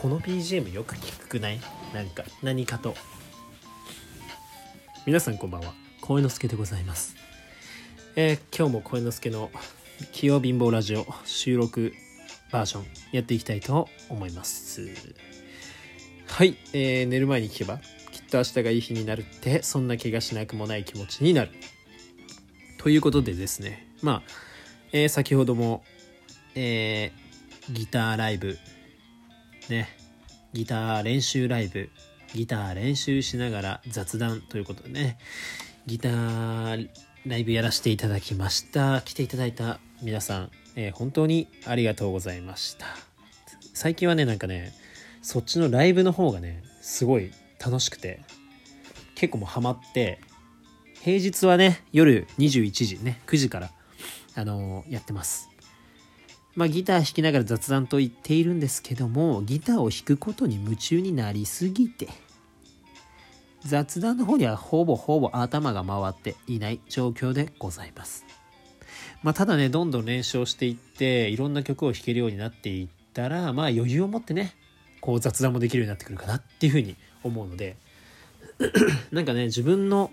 この BGM よく聞くない？なんか何かと。皆さんこんばんは。声之助でございます。えー、今日も声之助の器用貧乏ラジオ収録バージョンやっていきたいと思います。はい、えー、寝る前に聞けばきっと明日がいい日になるってそんな気がしなくもない気持ちになる。ということでですねまあ、えー、先ほどもえー、ギターライブねギター練習ライブギター練習しながら雑談ということでねギターライブやらせていただきました。来ていただいた皆さん、えー、本当にありがとうございました。最近はねなんかねそっちのライブの方がねすごい楽しくて結構もうハマって平日はね夜21時ね9時からあのー、やってます。まあ、ギター弾きながら雑談と言っているんですけどもギターを弾くことに夢中になりすぎて雑談の方にはほぼほぼ頭が回っていない状況でございます。まあ、ただね、どんどん練習をしていって、いろんな曲を弾けるようになっていったら、まあ余裕を持ってね、こう雑談もできるようになってくるかなっていうふうに思うので、なんかね、自分の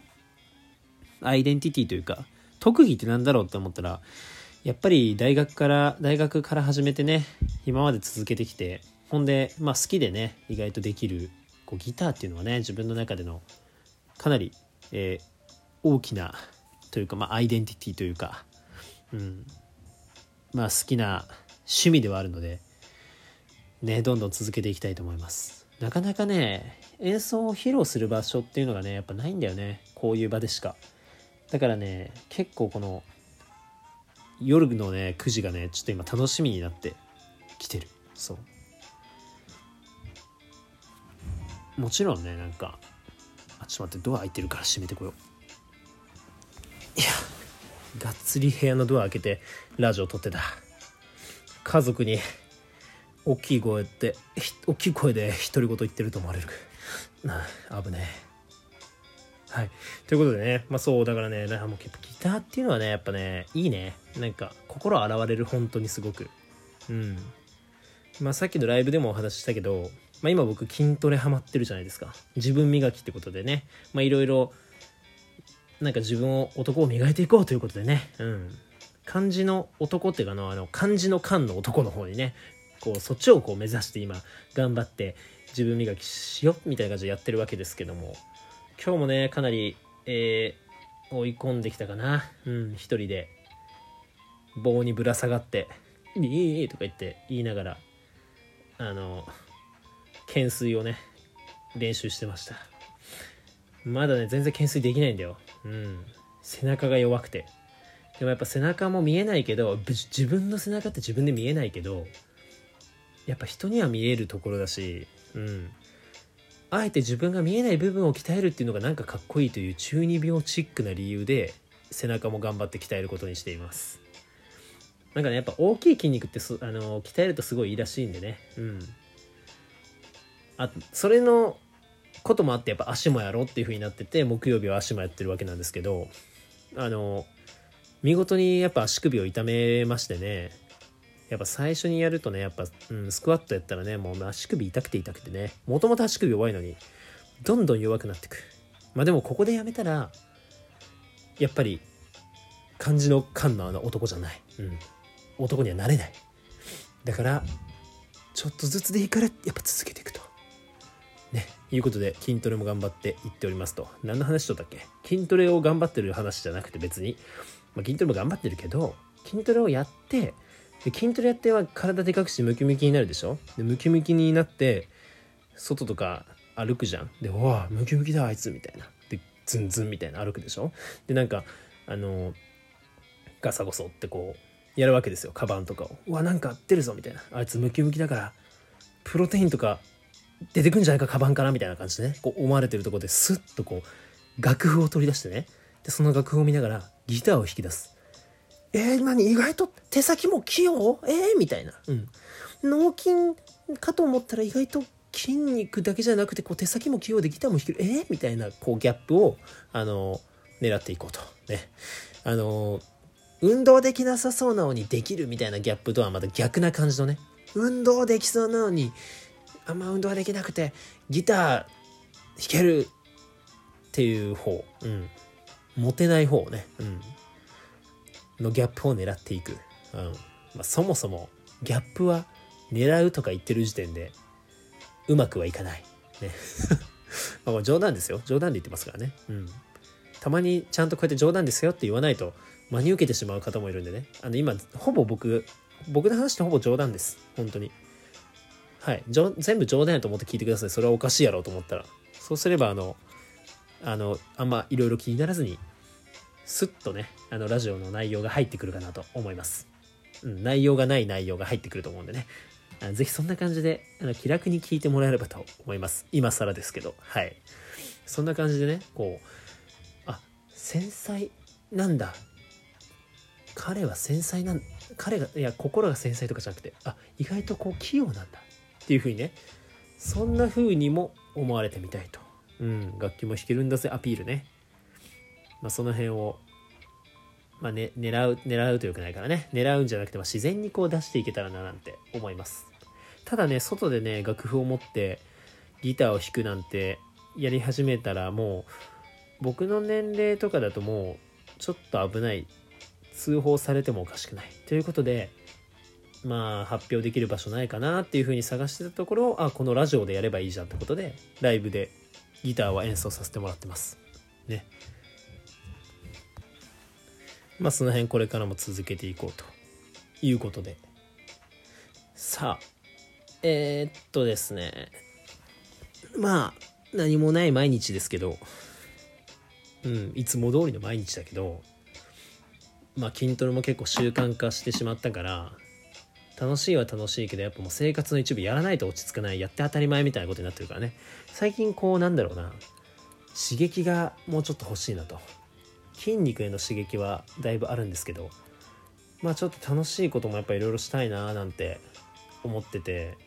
アイデンティティというか、特技って何だろうって思ったら、やっぱり大学から、大学から始めてね、今まで続けてきて、ほんで、まあ好きでね、意外とできる、こうギターっていうのはね、自分の中でのかなり、えー、大きなというか、まあアイデンティティというか、うん、まあ好きな趣味ではあるので、ね、どんどん続けていきたいと思います。なかなかね、演奏を披露する場所っていうのがね、やっぱないんだよね。こういう場でしか。だからね、結構この夜のね9時がねちょっと今楽しみになってきてる。そう。もちろんねなんかあちょっと待ってドア開いてるから閉めてこよう。いやがっつり部屋のドア開けてラジオ撮ってた。家族に大きい声って大きい声で独り言言ってると思われる。な危ねえ。はい。ということでね、まあそう、だからね、なんかもうギターっていうのはね、やっぱね、いいね。なんか、心洗われる、本当にすごく。うん。まあさっきのライブでもお話ししたけど、まあ今僕筋トレハマってるじゃないですか。自分磨きってことでね、まあいろいろ、なんか自分を、男を磨いていこうということでね、うん。漢字の男っていうかの、あの、漢字の漢の男の方にね、こう、そっちをこう目指して今、頑張って自分磨きしようみたいな感じでやってるわけですけども、今日もね、かなり、えー、追い込んできたかな。うん、一人で。棒にぶら下がって、いいとか言って言いながら、あの、懸垂をね、練習してました。まだね、全然懸垂できないんだよ。うん。背中が弱くて。でもやっぱ背中も見えないけど、自分の背中って自分で見えないけど、やっぱ人には見えるところだし、うん。あえて自分が見えない部分を鍛えるっていうのがなんかかっこいいという中二病チックな理由で背中も頑張って鍛えることにしています。なんかねやっぱ大きい筋肉ってあの鍛えるとすごいいいらしいんでね。うん。あそれのこともあってやっぱ足もやろうっていう風になってて木曜日は足もやってるわけなんですけどあの見事にやっぱ足首を痛めましてね。やっぱ最初にやるとね、やっぱ、うん、スクワットやったらね、もう足首痛くて痛くてね、もともと足首弱いのに、どんどん弱くなってく。まあでもここでやめたら、やっぱり、漢字の漢のあの男じゃない。うん。男にはなれない。だから、ちょっとずつでいいから、やっぱ続けていくと。ね。いうことで、筋トレも頑張っていっておりますと。何の話しとったっけ？筋トレを頑張ってる話じゃなくて別に、まあ、筋トレも頑張ってるけど、筋トレをやって、で筋トレやっては体でかくしムキムキになるでしょ？でムキムキになって外とか歩くじゃん？で「うわムキムキだあいつ」みたいな。でズンズンみたいな歩くでしょ？でなんかあのガサゴソってこうやるわけですよカバンとかを「うわなんか合ってるぞ」みたいな「あいつムキムキだからプロテインとか出てくんじゃないかカバンから」みたいな感じでね。こう思われてるとこでスッとこう楽譜を取り出してね。でその楽譜を見ながらギターを弾き出す。えー、何？意外と手先も器用？えー、みたいな。うん。脳筋かと思ったら意外と筋肉だけじゃなくてこう手先も器用でギターも弾けるえー、みたいなこうギャップをあの狙っていこうと。ね。あの運動できなさそうなのにできるみたいなギャップとはまた逆な感じのね。運動できそうなのにあんま運動ができなくてギター弾けるっていう方、うん、モテない方ね、うん、のギャップを狙っていく、うん。まあ、そもそもギャップは狙うとか言ってる時点でうまくはいかない。ね。まあ冗談ですよ。冗談で言ってますからね。うん、たまにちゃんとこうやって冗談ですよって言わないと真に受けてしまう方もいるんでね。あの今ほぼ僕僕の話ってほぼ冗談です。本当に。はい。全部冗談やと思って聞いてください。それはおかしいやろうと思ったら。そうすればあのあのあんまいろいろ気にならずにスッとねあのラジオの内容が入ってくるかなと思います、うん、内容がない内容が入ってくると思うんでね。ぜひそんな感じであの気楽に聞いてもらえればと思います。今更ですけど。はい。そんな感じでねこうあ繊細なんだ。彼は繊細なん彼がいや心が繊細とかじゃなくてあ意外とこう器用なんだ。っていうふうにねそんな風にも思われてみたいと、うん、楽器も弾けるんだぜアピールね、まあ、その辺を、まあね、狙う狙うというかないからね。狙うんじゃなくて、ま、自然にこう出していけたらななんて思います。ただね外でね楽譜を持ってギターを弾くなんてやり始めたらもう僕の年齢とかだともうちょっと危ない。通報されてもおかしくない。ということでまあ発表できる場所ないかなっていうふうに探してたところあこのラジオでやればいいじゃんってことでライブでギターは演奏させてもらってます。ね。まあその辺これからも続けていこうということで。さあえー、っとですね。まあ何もない毎日ですけど。うんいつも通りの毎日だけど。まあ、筋トレも結構習慣化してしまったから楽しいは楽しいけどやっぱもう生活の一部やらないと落ち着かないやって当たり前みたいなことになってるからね。最近こうなんだろうな。刺激がもうちょっと欲しいなと。筋肉への刺激はだいぶあるんですけどまあちょっと楽しいこともやっぱいろいろしたいななんて思ってて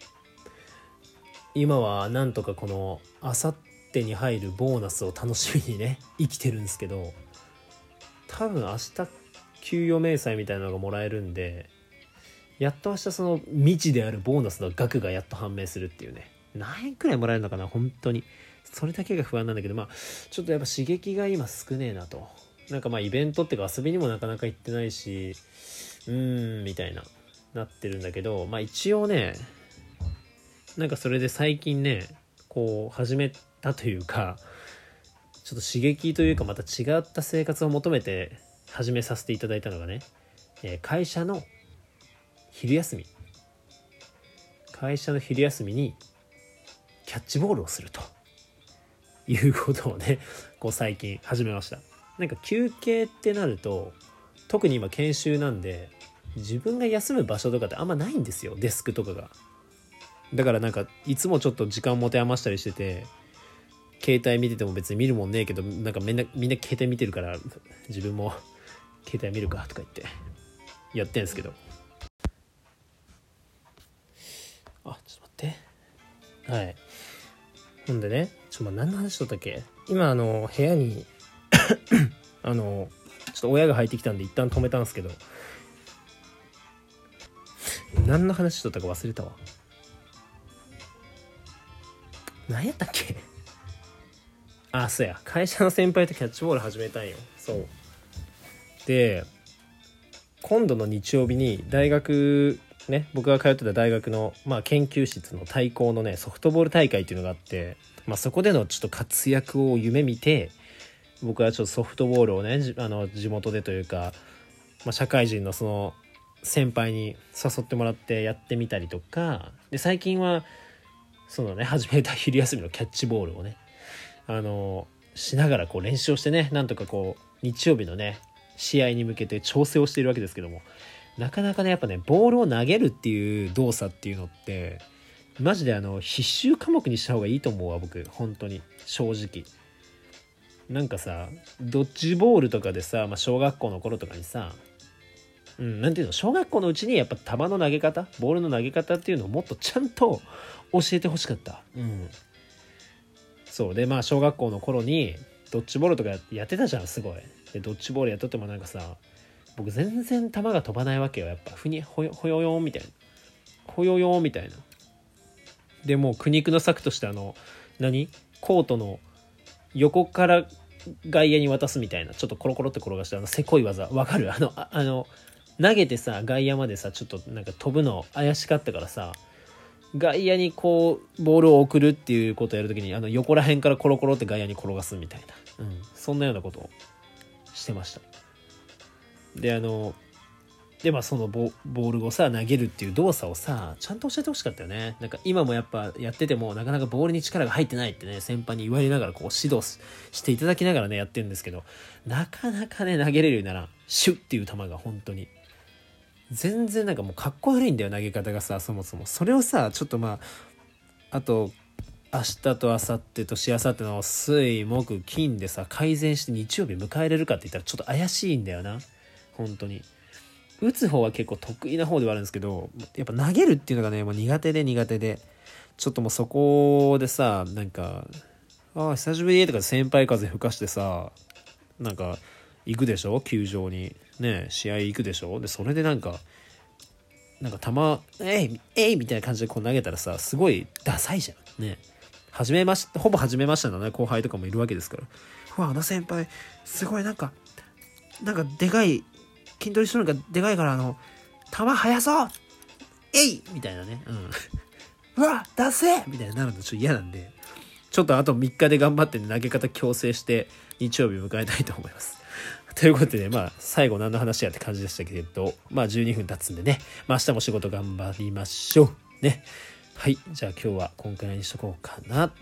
今はなんとかこのあさってに入るボーナスを楽しみにね 生きてるんですけど多分明日給与明細みたいなのがもらえるんでやっと明日その未知であるボーナスの額がやっと判明するっていうね。何円くらいもらえるのかな本当に。それだけが不安なんだけどまあちょっとやっぱ刺激が今少ねえなと。なんかまあイベントっていうか遊びにもなかなか行ってないしうーんみたいななってるんだけどまあ一応ねなんかそれで最近ねこう始めたというかちょっと刺激というかまた違った生活を求めて始めさせていただいたのがね、え会社の昼休み。会社の昼休みにキャッチボールをするということをねこう最近始めました。なんか休憩ってなると特に今研修なんで自分が休む場所とかってあんまないんですよ。デスクとかが。だからなんかいつもちょっと時間持て余したりしてて携帯見てても別に見るもんねえけどなんかみんなみんな携帯見てるから自分も携帯見るかとか言ってやってんですけど。あちょっと待って。はい。ほんでねちょっと何の話しとったっけ？今あの部屋に あのちょっと親が入ってきたんで一旦止めたんですけど。何の話しとったか忘れたわ。何やったっけ？あそうや。会社の先輩とキャッチボール始めたんよ。そう。で今度の日曜日に大学ね僕が通ってた大学の、まあ、研究室の対抗のねソフトボール大会っていうのがあって、まあ、そこでのちょっと活躍を夢見て僕はちょっとソフトボールをねあの地元でというか、まあ、社会人のその先輩に誘ってもらってやってみたりとかで最近はそのね始めた昼休みのキャッチボールをねあのしながらこう練習をしてねなんとかこう日曜日のね試合に向けて調整をしているわけですけどもなかなかねやっぱねボールを投げるっていう動作っていうのってマジであの必修科目にした方がいいと思うわ僕。本当に。正直。なんかさドッジボールとかでさ、まあ、小学校の頃とかにさうん、なんていうの小学校のうちにやっぱ球の投げ方ボールの投げ方っていうのをもっとちゃんと教えてほしかった。うん。そうでまあ小学校の頃にドッジボールとかやってたじゃんすごい。でドッジボールやっとってもなんかさ僕全然球が飛ばないわけよやっぱふにほよほよよみたいなほよよみたいなでもう苦肉の策としてあの何？コートの横から外野に渡すみたいなちょっとコロコロって転がしてあのせこい技。わかる？あのああの投げてさ外野までさちょっとなんか飛ぶの怪しかったからさ外野にこうボールを送るっていうことをやるときにあの横ら辺からコロコロって外野に転がすみたいな、うん、そんなようなことをしてました。であのでまあそのボボールをさ投げるっていう動作をさちゃんと教えてほしかったよね。なんか今もやっぱやっててもなかなかボールに力が入ってないってね先輩に言われながらこう指導していただきながらねやってるんですけどなかなかね投げれるようにならん。シュッっていう球が本当に。全然なんかもうかっこ悪いんだよ投げ方がさそもそも。それをさちょっとまああと明日と明後日としあさっての水木金でさ改善して日曜日迎えれるかって言ったらちょっと怪しいんだよな。本当に。打つ方は結構得意な方ではあるんですけどやっぱ投げるっていうのがねもう苦手で苦手でちょっともうそこでさなんか「ああ久しぶり」とか先輩風吹かしてさなんか行くでしょ？球場に。ね試合行くでしょ？でそれでなんかなんか球「えいえい!」みたいな感じでこう投げたらさすごいダサいじゃん。ね。初めましほぼ初めましてのね後輩とかもいるわけですから。うわあの先輩すごいなんかなんかでかい筋トレしてるのがでかいからあの球速そうえいみたいなねうん うわ出せみたいになるのちょっと嫌なんでちょっとあと3日で頑張って、ね、投げ方強制して日曜日迎えたいと思います ということで、まあ、最後何の話やって感じでしたけれど、まあ、12分経つんでね、まあ、明日も仕事頑張りましょう。ね。はい。じゃあ今日はこんくらいにしとこうかな。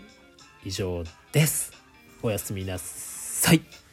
以上です。おやすみなさい。